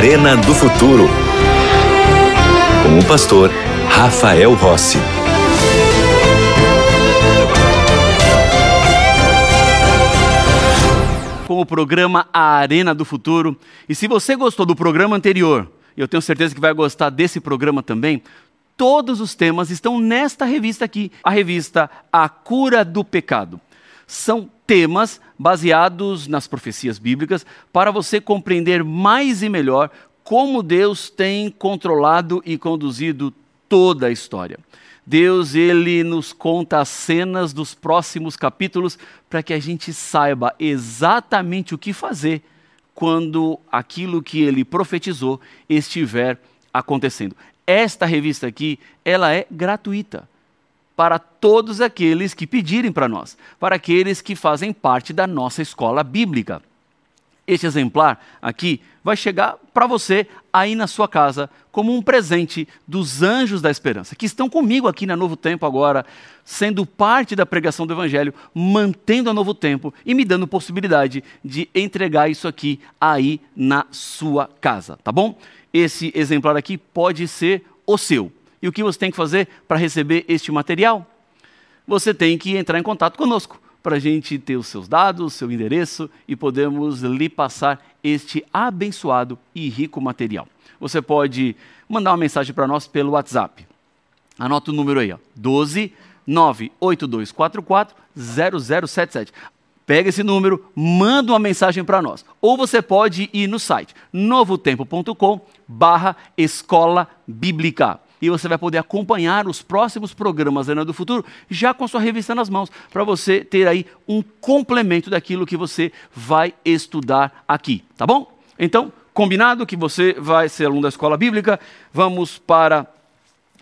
Arena do Futuro. Com o pastor Rafael Rossi. Com o programa A Arena do Futuro. E se você gostou do programa anterior, eu tenho certeza que vai gostar desse programa também, todos os temas estão nesta revista aqui, a revista A Cura do Pecado. São temas baseados nas profecias bíblicas para você compreender mais e melhor como Deus tem controlado e conduzido toda a história. Deus, ele nos conta as cenas dos próximos capítulos para que a gente saiba exatamente o que fazer quando aquilo que ele profetizou estiver acontecendo. Esta revista aqui, ela é gratuita para todos aqueles que pedirem para nós, para aqueles que fazem parte da nossa escola bíblica. Este exemplar aqui vai chegar para você aí na sua casa como um presente dos anjos da esperança, que estão comigo aqui na Novo Tempo agora, sendo parte da pregação do Evangelho, mantendo a Novo Tempo e me dando possibilidade de entregar isso aqui aí na sua casa, tá bom? Esse exemplar aqui pode ser o seu. E o que você tem que fazer para receber este material? Você tem que entrar em contato conosco para a gente ter os seus dados, seu endereço e podemos lhe passar este abençoado e rico material. Você pode mandar uma mensagem para nós pelo WhatsApp. Anota o número aí, ó, 12 98244 0077. Pega esse número, manda uma mensagem para nós. Ou você pode ir no site novotempo.com barra escola bíblica e você vai poder acompanhar os próximos programas da Ana do Futuro já com a sua revista nas mãos, para você ter aí um complemento daquilo que você vai estudar aqui, tá bom? Então, combinado que você vai ser aluno da escola bíblica, vamos para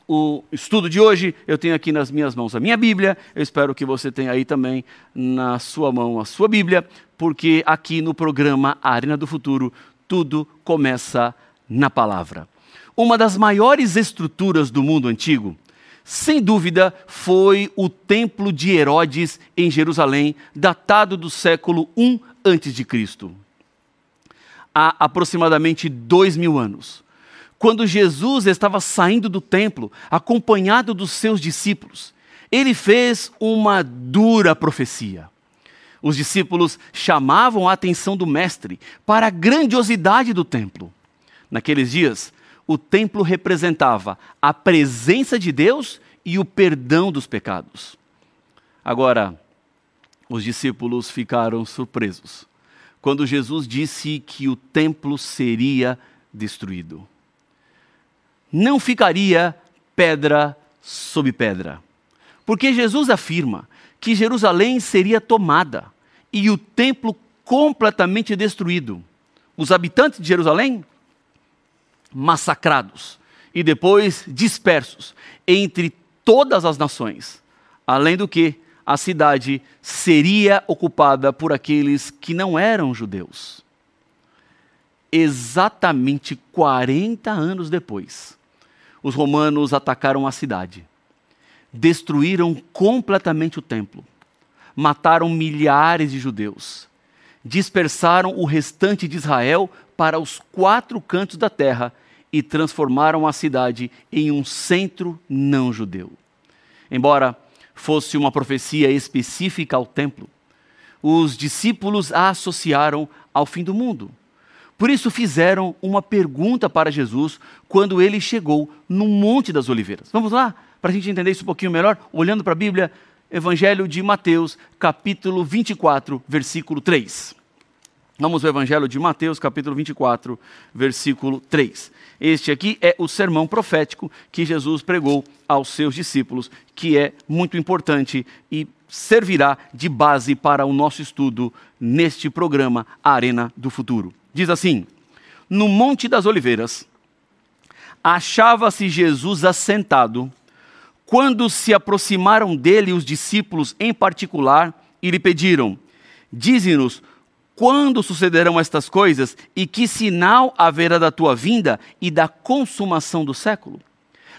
o estudo de hoje. Eu tenho aqui nas minhas mãos a minha Bíblia, eu espero que você tenha aí também na sua mão a sua Bíblia, porque aqui no programa Arena do Futuro tudo começa na palavra uma das maiores estruturas do mundo antigo, sem dúvida, foi o Templo de Herodes em Jerusalém, datado do século I a.C. Há aproximadamente dois mil anos, quando Jesus estava saindo do templo, acompanhado dos seus discípulos, ele fez uma dura profecia. Os discípulos chamavam a atenção do Mestre para a grandiosidade do templo. Naqueles dias, o templo representava a presença de Deus e o perdão dos pecados. Agora, os discípulos ficaram surpresos quando Jesus disse que o templo seria destruído. Não ficaria pedra sobre pedra, porque Jesus afirma que Jerusalém seria tomada e o templo completamente destruído. Os habitantes de Jerusalém massacrados e depois dispersos entre todas as nações. Além do que, a cidade seria ocupada por aqueles que não eram judeus. Exatamente 40 anos depois, os romanos atacaram a cidade, destruíram completamente o templo, mataram milhares de judeus, dispersaram o restante de Israel para os quatro cantos da terra e transformaram a cidade em um centro não judeu. Embora fosse uma profecia específica ao templo, os discípulos a associaram ao fim do mundo. Por isso fizeram uma pergunta para Jesus quando ele chegou no Monte das Oliveiras. Vamos lá, para a gente entender isso um pouquinho melhor, olhando para a Bíblia, Evangelho de Mateus, capítulo 24, versículo 3. Vamos ao Evangelho de Mateus, capítulo 24, versículo 3. Este aqui é o sermão profético que Jesus pregou aos seus discípulos, que é muito importante e servirá de base para o nosso estudo neste programa A Arena do Futuro. Diz assim: No Monte das Oliveiras, achava-se Jesus assentado, quando se aproximaram dele os discípulos em particular e lhe pediram: Dize-nos quando sucederão estas coisas e que sinal haverá da tua vinda e da consumação do século?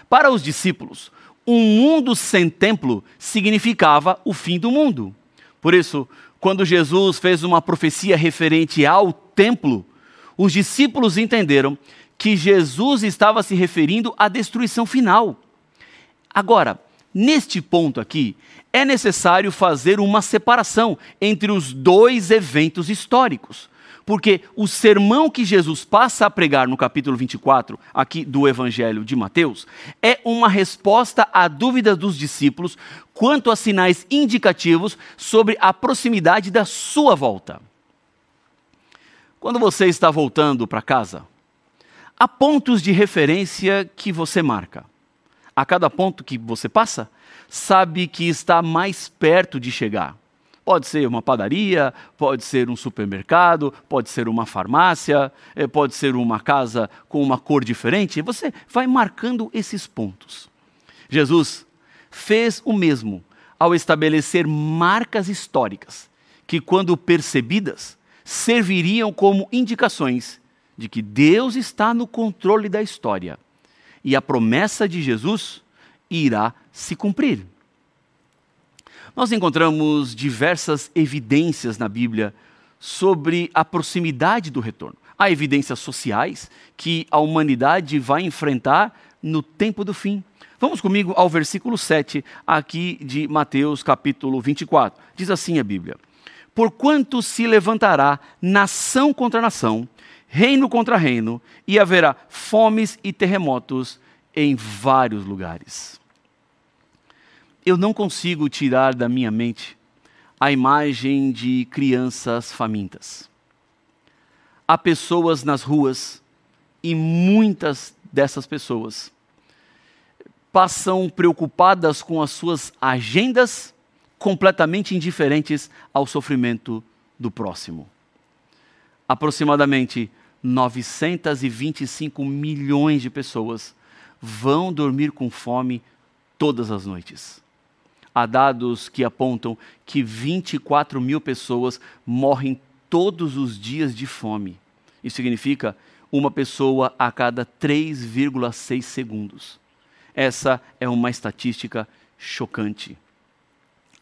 Para os discípulos, um mundo sem templo significava o fim do mundo. Por isso, quando Jesus fez uma profecia referente ao templo, os discípulos entenderam que Jesus estava se referindo à destruição final. Agora, neste ponto aqui, é necessário fazer uma separação entre os dois eventos históricos. Porque o sermão que Jesus passa a pregar no capítulo 24, aqui do Evangelho de Mateus, é uma resposta à dúvida dos discípulos quanto a sinais indicativos sobre a proximidade da sua volta. Quando você está voltando para casa, há pontos de referência que você marca. A cada ponto que você passa, sabe que está mais perto de chegar. Pode ser uma padaria, pode ser um supermercado, pode ser uma farmácia, eh, pode ser uma casa com uma cor diferente. Você vai marcando esses pontos. Jesus fez o mesmo ao estabelecer marcas históricas que, quando percebidas, serviriam como indicações de que Deus está no controle da história e a promessa de Jesus irá se cumprir. Nós encontramos diversas evidências na Bíblia sobre a proximidade do retorno. Há evidências sociais que a humanidade vai enfrentar no tempo do fim. Vamos comigo ao versículo 7, aqui de Mateus capítulo 24. Diz assim a Bíblia: Porquanto se levantará nação contra nação, reino contra reino, e haverá fomes e terremotos em vários lugares eu não consigo tirar da minha mente a imagem de crianças famintas. Há pessoas nas ruas e muitas dessas pessoas passam preocupadas com as suas agendas, completamente indiferentes ao sofrimento do próximo. Aproximadamente 925 milhões de pessoas vão dormir com fome todas as noites. Há dados que apontam que 24 mil pessoas morrem todos os dias de fome. Isso significa uma pessoa a cada 3,6 segundos. Essa é uma estatística chocante.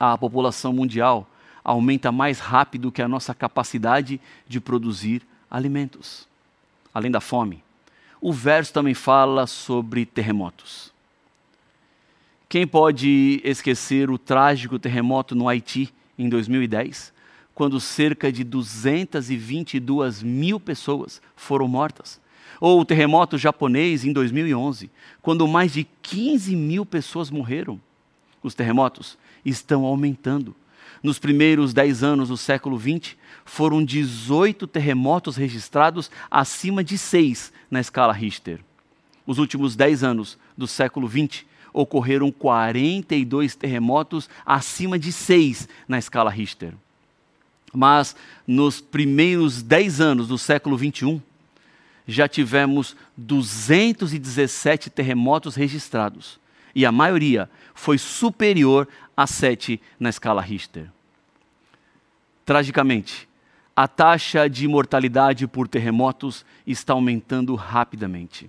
A população mundial aumenta mais rápido que a nossa capacidade de produzir alimentos. Além da fome, o verso também fala sobre terremotos. Quem pode esquecer o trágico terremoto no Haiti em 2010, quando cerca de 222 mil pessoas foram mortas? Ou o terremoto japonês em 2011, quando mais de 15 mil pessoas morreram? Os terremotos estão aumentando. Nos primeiros 10 anos do século XX, foram 18 terremotos registrados acima de 6 na escala Richter. Os últimos 10 anos do século XX ocorreram 42 terremotos acima de 6 na escala Richter. Mas nos primeiros 10 anos do século 21, já tivemos 217 terremotos registrados, e a maioria foi superior a 7 na escala Richter. Tragicamente, a taxa de mortalidade por terremotos está aumentando rapidamente.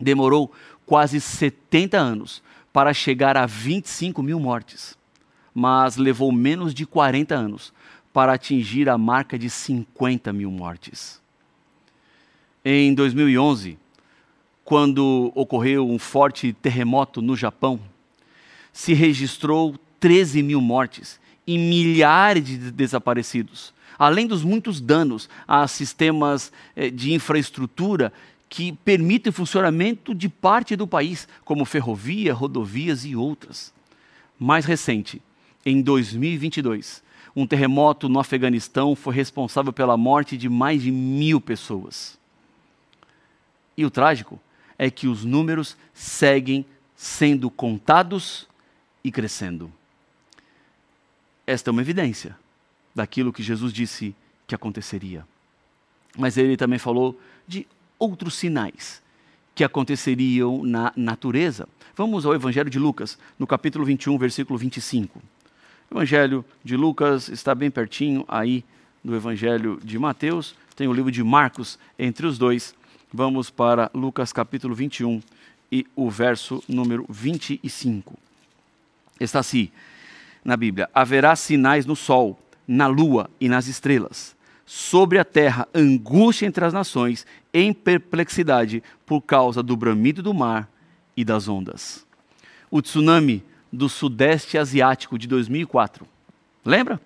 Demorou quase 70 anos para chegar a 25 mil mortes, mas levou menos de 40 anos para atingir a marca de 50 mil mortes. Em 2011, quando ocorreu um forte terremoto no Japão, se registrou 13 mil mortes e milhares de desaparecidos, além dos muitos danos a sistemas eh, de infraestrutura que permitem o funcionamento de parte do país, como ferrovia, rodovias e outras. Mais recente, em 2022, um terremoto no Afeganistão foi responsável pela morte de mais de mil pessoas. E o trágico é que os números seguem sendo contados e crescendo. Esta é uma evidência daquilo que Jesus disse que aconteceria. Mas ele também falou de outros sinais que aconteceriam na natureza. Vamos ao Evangelho de Lucas, no capítulo 21, versículo 25. O Evangelho de Lucas está bem pertinho aí do Evangelho de Mateus, tem o livro de Marcos entre os dois. Vamos para Lucas capítulo 21 e o verso número 25. Está assim na Bíblia: Haverá sinais no sol, na lua e nas estrelas sobre a terra angústia entre as nações, em perplexidade por causa do bramido do mar e das ondas. O tsunami do Sudeste Asiático de 2004, lembra?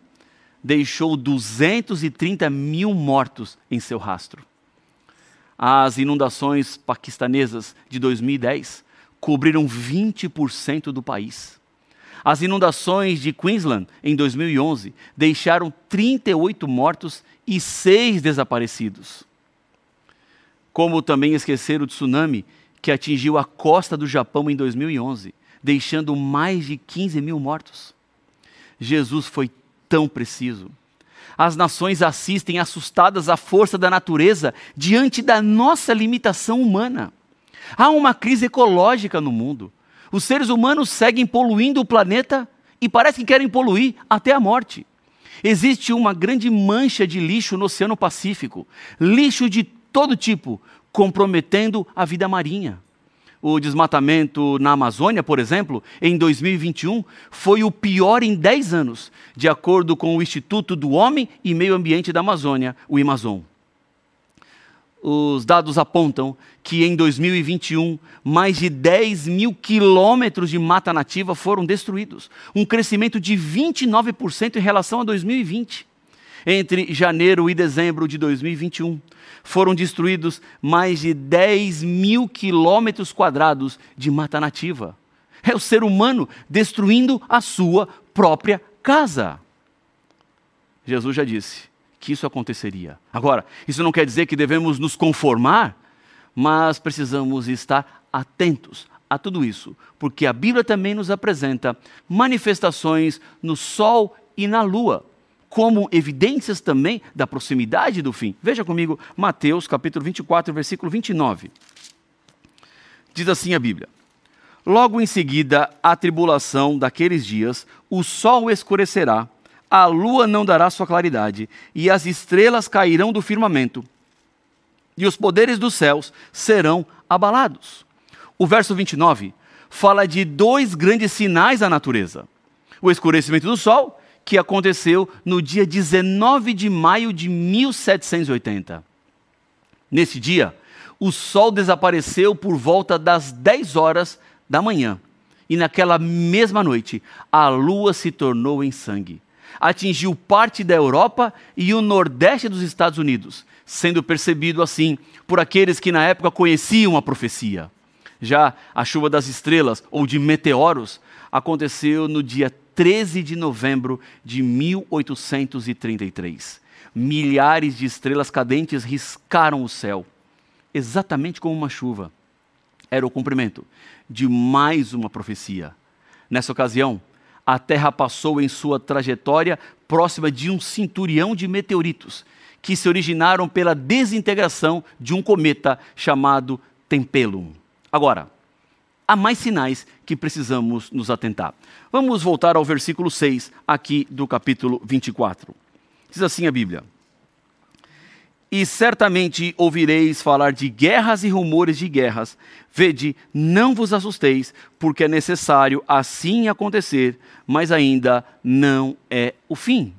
Deixou 230 mil mortos em seu rastro. As inundações paquistanesas de 2010 cobriram 20% do país. As inundações de Queensland em 2011 deixaram 38 mortos e 6 desaparecidos. Como também esquecer o tsunami que atingiu a costa do Japão em 2011, deixando mais de 15 mil mortos. Jesus foi tão preciso. As nações assistem assustadas à força da natureza diante da nossa limitação humana. Há uma crise ecológica no mundo. Os seres humanos seguem poluindo o planeta e parece que querem poluir até a morte. Existe uma grande mancha de lixo no Oceano Pacífico, lixo de todo tipo, comprometendo a vida marinha. O desmatamento na Amazônia, por exemplo, em 2021, foi o pior em 10 anos, de acordo com o Instituto do Homem e Meio Ambiente da Amazônia, o Amazon os dados apontam que em 2021, mais de 10 mil quilômetros de mata nativa foram destruídos, um crescimento de 29% em relação a 2020. Entre janeiro e dezembro de 2021, foram destruídos mais de 10 mil quilômetros quadrados de mata nativa. É o ser humano destruindo a sua própria casa. Jesus já disse: que isso aconteceria. Agora, isso não quer dizer que devemos nos conformar, mas precisamos estar atentos a tudo isso, porque a Bíblia também nos apresenta manifestações no sol e na lua, como evidências também da proximidade do fim. Veja comigo Mateus capítulo 24, versículo 29. Diz assim a Bíblia: Logo em seguida, a tribulação daqueles dias, o sol escurecerá a lua não dará sua claridade, e as estrelas cairão do firmamento, e os poderes dos céus serão abalados. O verso 29 fala de dois grandes sinais da natureza: o escurecimento do sol, que aconteceu no dia 19 de maio de 1780. Nesse dia, o sol desapareceu por volta das 10 horas da manhã, e naquela mesma noite, a lua se tornou em sangue atingiu parte da Europa e o nordeste dos Estados Unidos, sendo percebido assim por aqueles que na época conheciam a profecia. Já a chuva das estrelas, ou de meteoros, aconteceu no dia 13 de novembro de 1833. Milhares de estrelas cadentes riscaram o céu, exatamente como uma chuva. Era o cumprimento de mais uma profecia. Nessa ocasião, a Terra passou em sua trajetória próxima de um cinturião de meteoritos, que se originaram pela desintegração de um cometa chamado Tempelum. Agora, há mais sinais que precisamos nos atentar. Vamos voltar ao versículo 6 aqui do capítulo 24. Diz assim a Bíblia: e certamente ouvireis falar de guerras e rumores de guerras. Vede, não vos assusteis, porque é necessário assim acontecer, mas ainda não é o fim.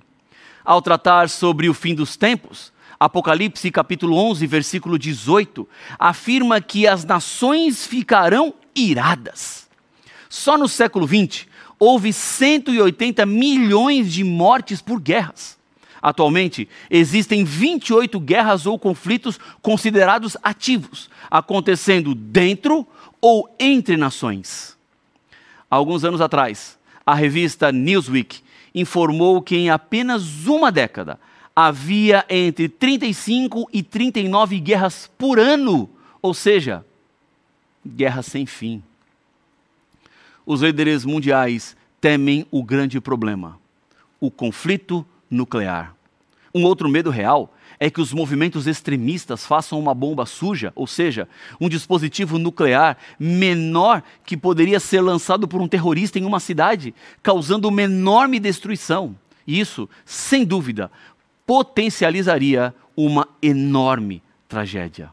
Ao tratar sobre o fim dos tempos, Apocalipse capítulo 11, versículo 18, afirma que as nações ficarão iradas. Só no século 20 houve 180 milhões de mortes por guerras. Atualmente, existem 28 guerras ou conflitos considerados ativos, acontecendo dentro ou entre nações. Alguns anos atrás, a revista Newsweek informou que em apenas uma década havia entre 35 e 39 guerras por ano, ou seja, guerras sem fim. Os líderes mundiais temem o grande problema: o conflito nuclear. Um outro medo real é que os movimentos extremistas façam uma bomba suja, ou seja, um dispositivo nuclear menor que poderia ser lançado por um terrorista em uma cidade, causando uma enorme destruição. Isso, sem dúvida, potencializaria uma enorme tragédia.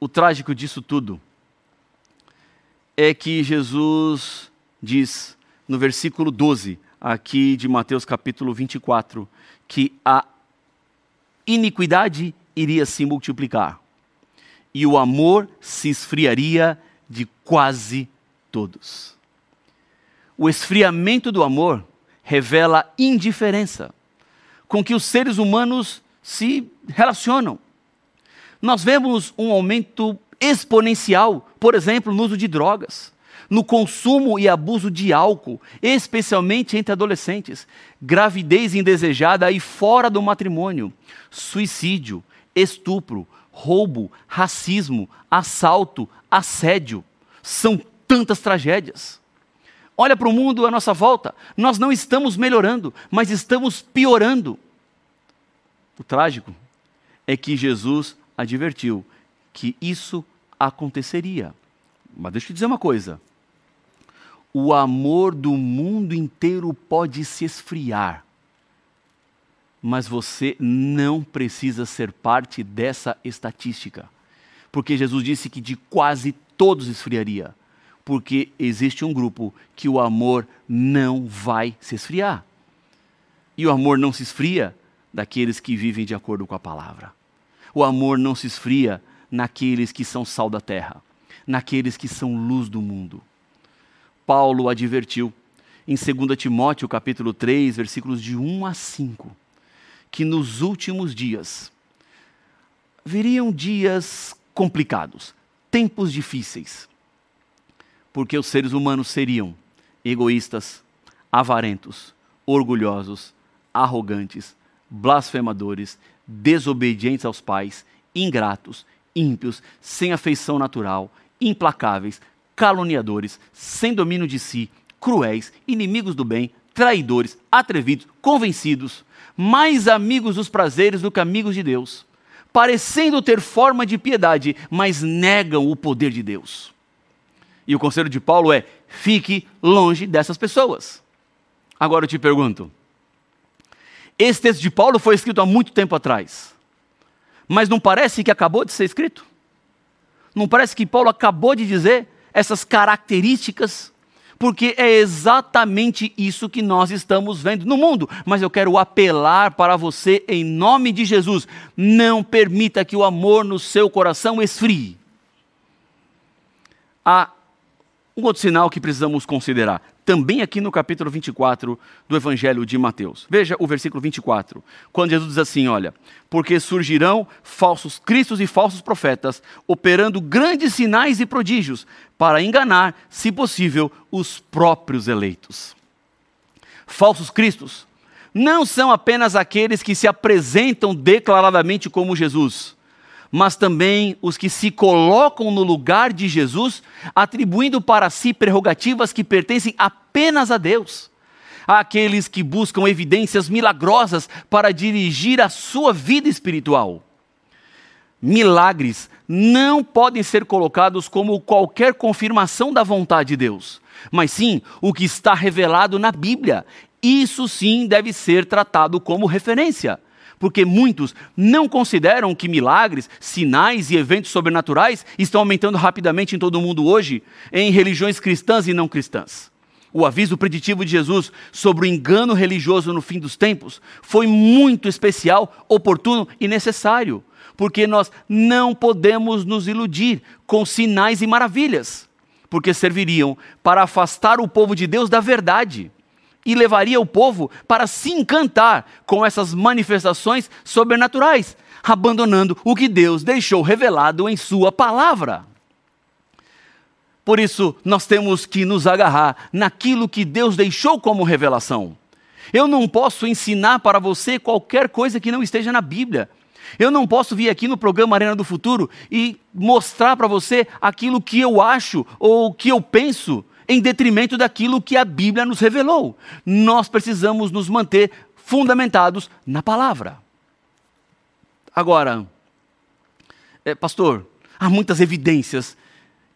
O trágico disso tudo é que Jesus diz no versículo 12 aqui de Mateus capítulo 24, que a iniquidade iria se multiplicar e o amor se esfriaria de quase todos. O esfriamento do amor revela indiferença com que os seres humanos se relacionam. Nós vemos um aumento exponencial, por exemplo, no uso de drogas, no consumo e abuso de álcool, especialmente entre adolescentes, gravidez indesejada e fora do matrimônio, suicídio, estupro, roubo, racismo, assalto, assédio. São tantas tragédias. Olha para o mundo à nossa volta. Nós não estamos melhorando, mas estamos piorando. O trágico é que Jesus advertiu que isso aconteceria. Mas deixa eu te dizer uma coisa: o amor do mundo inteiro pode se esfriar, mas você não precisa ser parte dessa estatística. Porque Jesus disse que de quase todos esfriaria. Porque existe um grupo que o amor não vai se esfriar. E o amor não se esfria daqueles que vivem de acordo com a palavra. O amor não se esfria naqueles que são sal da terra, naqueles que são luz do mundo. Paulo advertiu em 2 Timóteo capítulo 3, versículos de 1 a 5 que nos últimos dias viriam dias complicados, tempos difíceis, porque os seres humanos seriam egoístas, avarentos, orgulhosos, arrogantes, blasfemadores, desobedientes aos pais, ingratos, ímpios, sem afeição natural, implacáveis, caluniadores, sem domínio de si, cruéis, inimigos do bem, traidores, atrevidos, convencidos, mais amigos dos prazeres do que amigos de Deus, parecendo ter forma de piedade, mas negam o poder de Deus. E o conselho de Paulo é: fique longe dessas pessoas. Agora eu te pergunto: esse texto de Paulo foi escrito há muito tempo atrás, mas não parece que acabou de ser escrito? Não parece que Paulo acabou de dizer essas características porque é exatamente isso que nós estamos vendo no mundo. Mas eu quero apelar para você em nome de Jesus: não permita que o amor no seu coração esfrie. Há um outro sinal que precisamos considerar, também aqui no capítulo 24 do Evangelho de Mateus. Veja o versículo 24, quando Jesus diz assim: Olha, porque surgirão falsos cristos e falsos profetas, operando grandes sinais e prodígios, para enganar, se possível, os próprios eleitos. Falsos cristos não são apenas aqueles que se apresentam declaradamente como Jesus mas também os que se colocam no lugar de Jesus, atribuindo para si prerrogativas que pertencem apenas a Deus. Aqueles que buscam evidências milagrosas para dirigir a sua vida espiritual. Milagres não podem ser colocados como qualquer confirmação da vontade de Deus, mas sim o que está revelado na Bíblia. Isso sim deve ser tratado como referência porque muitos não consideram que milagres, sinais e eventos sobrenaturais estão aumentando rapidamente em todo o mundo hoje, em religiões cristãs e não cristãs. O aviso preditivo de Jesus sobre o engano religioso no fim dos tempos foi muito especial, oportuno e necessário, porque nós não podemos nos iludir com sinais e maravilhas, porque serviriam para afastar o povo de Deus da verdade e levaria o povo para se encantar com essas manifestações sobrenaturais, abandonando o que Deus deixou revelado em Sua palavra. Por isso, nós temos que nos agarrar naquilo que Deus deixou como revelação. Eu não posso ensinar para você qualquer coisa que não esteja na Bíblia. Eu não posso vir aqui no programa Arena do Futuro e mostrar para você aquilo que eu acho ou que eu penso em detrimento daquilo que a Bíblia nos revelou. Nós precisamos nos manter fundamentados na palavra. Agora, é, pastor, há muitas evidências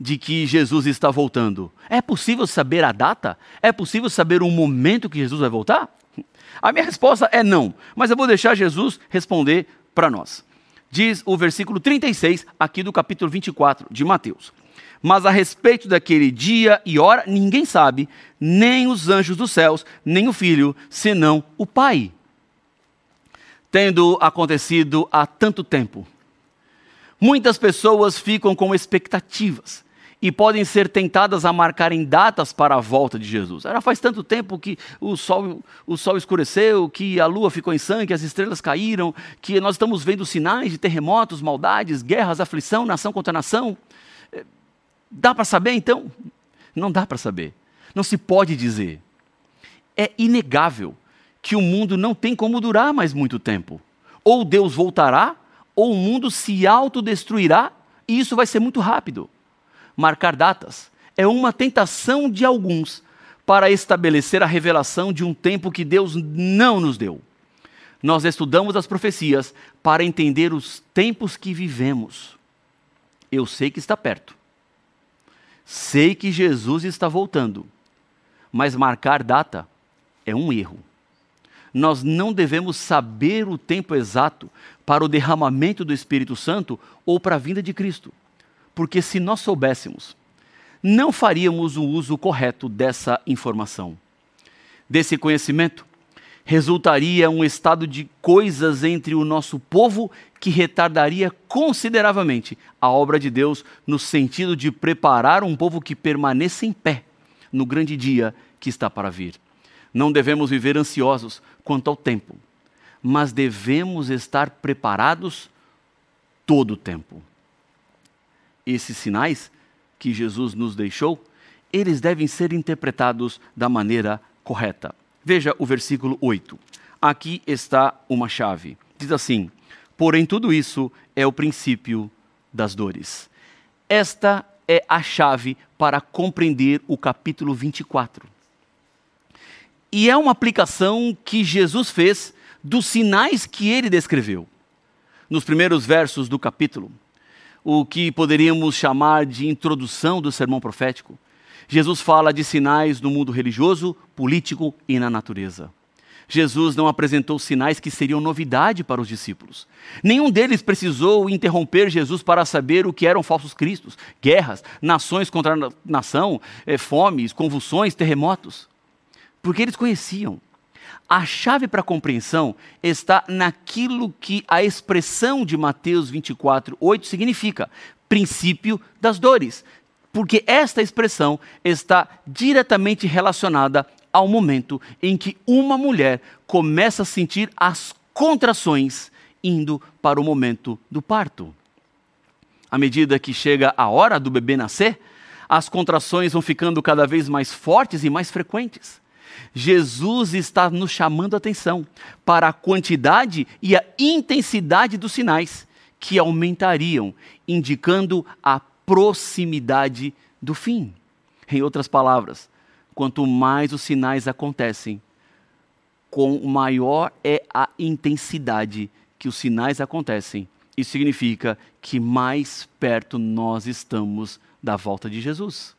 de que Jesus está voltando. É possível saber a data? É possível saber o momento que Jesus vai voltar? A minha resposta é não, mas eu vou deixar Jesus responder para nós. Diz o versículo 36 aqui do capítulo 24 de Mateus. Mas a respeito daquele dia e hora, ninguém sabe, nem os anjos dos céus, nem o filho, senão o Pai. Tendo acontecido há tanto tempo, muitas pessoas ficam com expectativas e podem ser tentadas a marcarem datas para a volta de Jesus. Já faz tanto tempo que o sol, o sol escureceu, que a lua ficou em sangue, que as estrelas caíram, que nós estamos vendo sinais de terremotos, maldades, guerras, aflição, nação contra nação. Dá para saber então? Não dá para saber. Não se pode dizer. É inegável que o mundo não tem como durar mais muito tempo. Ou Deus voltará, ou o mundo se autodestruirá, e isso vai ser muito rápido marcar datas. É uma tentação de alguns para estabelecer a revelação de um tempo que Deus não nos deu. Nós estudamos as profecias para entender os tempos que vivemos. Eu sei que está perto. Sei que Jesus está voltando. Mas marcar data é um erro. Nós não devemos saber o tempo exato para o derramamento do Espírito Santo ou para a vinda de Cristo porque se nós soubéssemos, não faríamos o uso correto dessa informação. Desse conhecimento, resultaria um estado de coisas entre o nosso povo que retardaria consideravelmente a obra de Deus no sentido de preparar um povo que permaneça em pé no grande dia que está para vir. Não devemos viver ansiosos quanto ao tempo, mas devemos estar preparados todo o tempo esses sinais que Jesus nos deixou, eles devem ser interpretados da maneira correta. Veja o versículo 8. Aqui está uma chave. Diz assim: Porém, tudo isso é o princípio das dores. Esta é a chave para compreender o capítulo 24. E é uma aplicação que Jesus fez dos sinais que ele descreveu. Nos primeiros versos do capítulo, o que poderíamos chamar de introdução do sermão profético. Jesus fala de sinais no mundo religioso, político e na natureza. Jesus não apresentou sinais que seriam novidade para os discípulos. Nenhum deles precisou interromper Jesus para saber o que eram falsos cristos, guerras, nações contra nação, eh, fomes, convulsões, terremotos. Porque eles conheciam. A chave para a compreensão está naquilo que a expressão de Mateus 24, 8 significa: princípio das dores. Porque esta expressão está diretamente relacionada ao momento em que uma mulher começa a sentir as contrações indo para o momento do parto. À medida que chega a hora do bebê nascer, as contrações vão ficando cada vez mais fortes e mais frequentes. Jesus está nos chamando a atenção para a quantidade e a intensidade dos sinais que aumentariam, indicando a proximidade do fim. Em outras palavras, quanto mais os sinais acontecem, com maior é a intensidade que os sinais acontecem. Isso significa que mais perto nós estamos da volta de Jesus.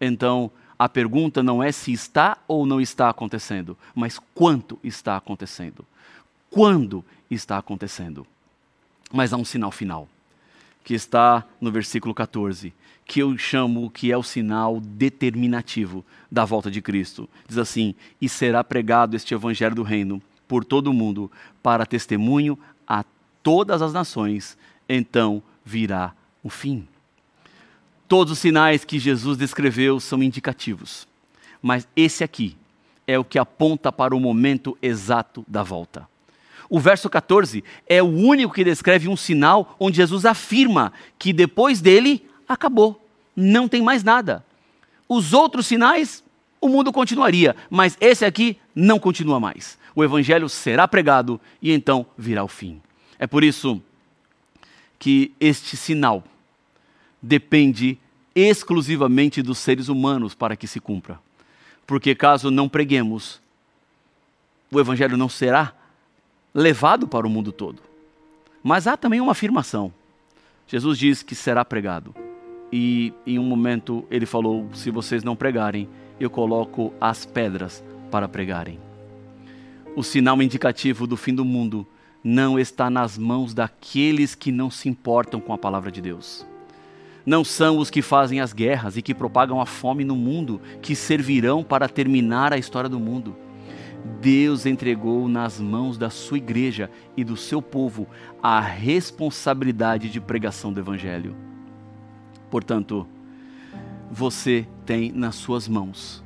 Então, a pergunta não é se está ou não está acontecendo, mas quanto está acontecendo. Quando está acontecendo. Mas há um sinal final, que está no versículo 14, que eu chamo que é o sinal determinativo da volta de Cristo. Diz assim: E será pregado este evangelho do reino por todo o mundo, para testemunho a todas as nações, então virá o fim. Todos os sinais que Jesus descreveu são indicativos, mas esse aqui é o que aponta para o momento exato da volta. O verso 14 é o único que descreve um sinal onde Jesus afirma que depois dele acabou, não tem mais nada. Os outros sinais, o mundo continuaria, mas esse aqui não continua mais. O evangelho será pregado e então virá o fim. É por isso que este sinal depende exclusivamente dos seres humanos para que se cumpra. Porque caso não preguemos, o evangelho não será levado para o mundo todo. Mas há também uma afirmação. Jesus diz que será pregado. E em um momento ele falou: se vocês não pregarem, eu coloco as pedras para pregarem. O sinal indicativo do fim do mundo não está nas mãos daqueles que não se importam com a palavra de Deus Não são os que fazem as guerras e que propagam a fome no mundo que servirão para terminar a história do mundo. Deus entregou nas mãos da sua igreja e do seu povo a responsabilidade de pregação do Evangelho. Portanto, você tem nas suas mãos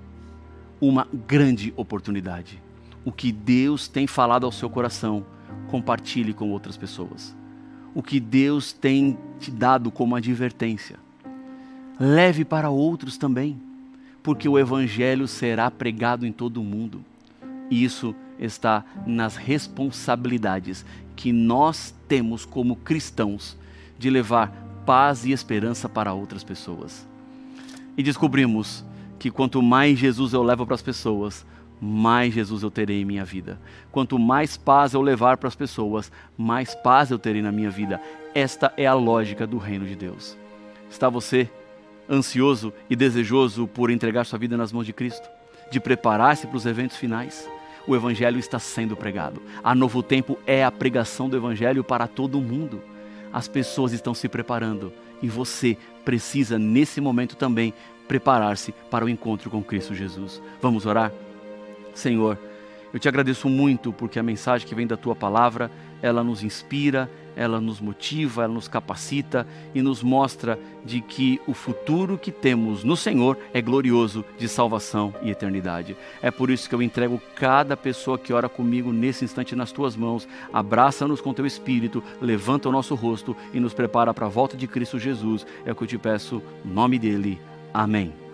uma grande oportunidade. O que Deus tem falado ao seu coração, compartilhe com outras pessoas. O que Deus tem te dado como advertência, leve para outros também, porque o Evangelho será pregado em todo o mundo. E isso está nas responsabilidades que nós temos como cristãos de levar paz e esperança para outras pessoas. E descobrimos que quanto mais Jesus eu levo para as pessoas, mais Jesus eu terei em minha vida. Quanto mais paz eu levar para as pessoas, mais paz eu terei na minha vida. Esta é a lógica do reino de Deus. Está você ansioso e desejoso por entregar sua vida nas mãos de Cristo? De preparar-se para os eventos finais? o Evangelho está sendo pregado. A Novo Tempo é a pregação do Evangelho para todo mundo. As pessoas estão se preparando e você precisa, nesse momento também, preparar-se para o encontro com Cristo Jesus. Vamos orar? Senhor, eu te agradeço muito porque a mensagem que vem da tua palavra, ela nos inspira, ela nos motiva, ela nos capacita e nos mostra de que o futuro que temos no Senhor é glorioso de salvação e eternidade. É por isso que eu entrego cada pessoa que ora comigo nesse instante nas tuas mãos. Abraça-nos com teu espírito, levanta o nosso rosto e nos prepara para a volta de Cristo Jesus. É o que eu te peço, em nome dele. Amém.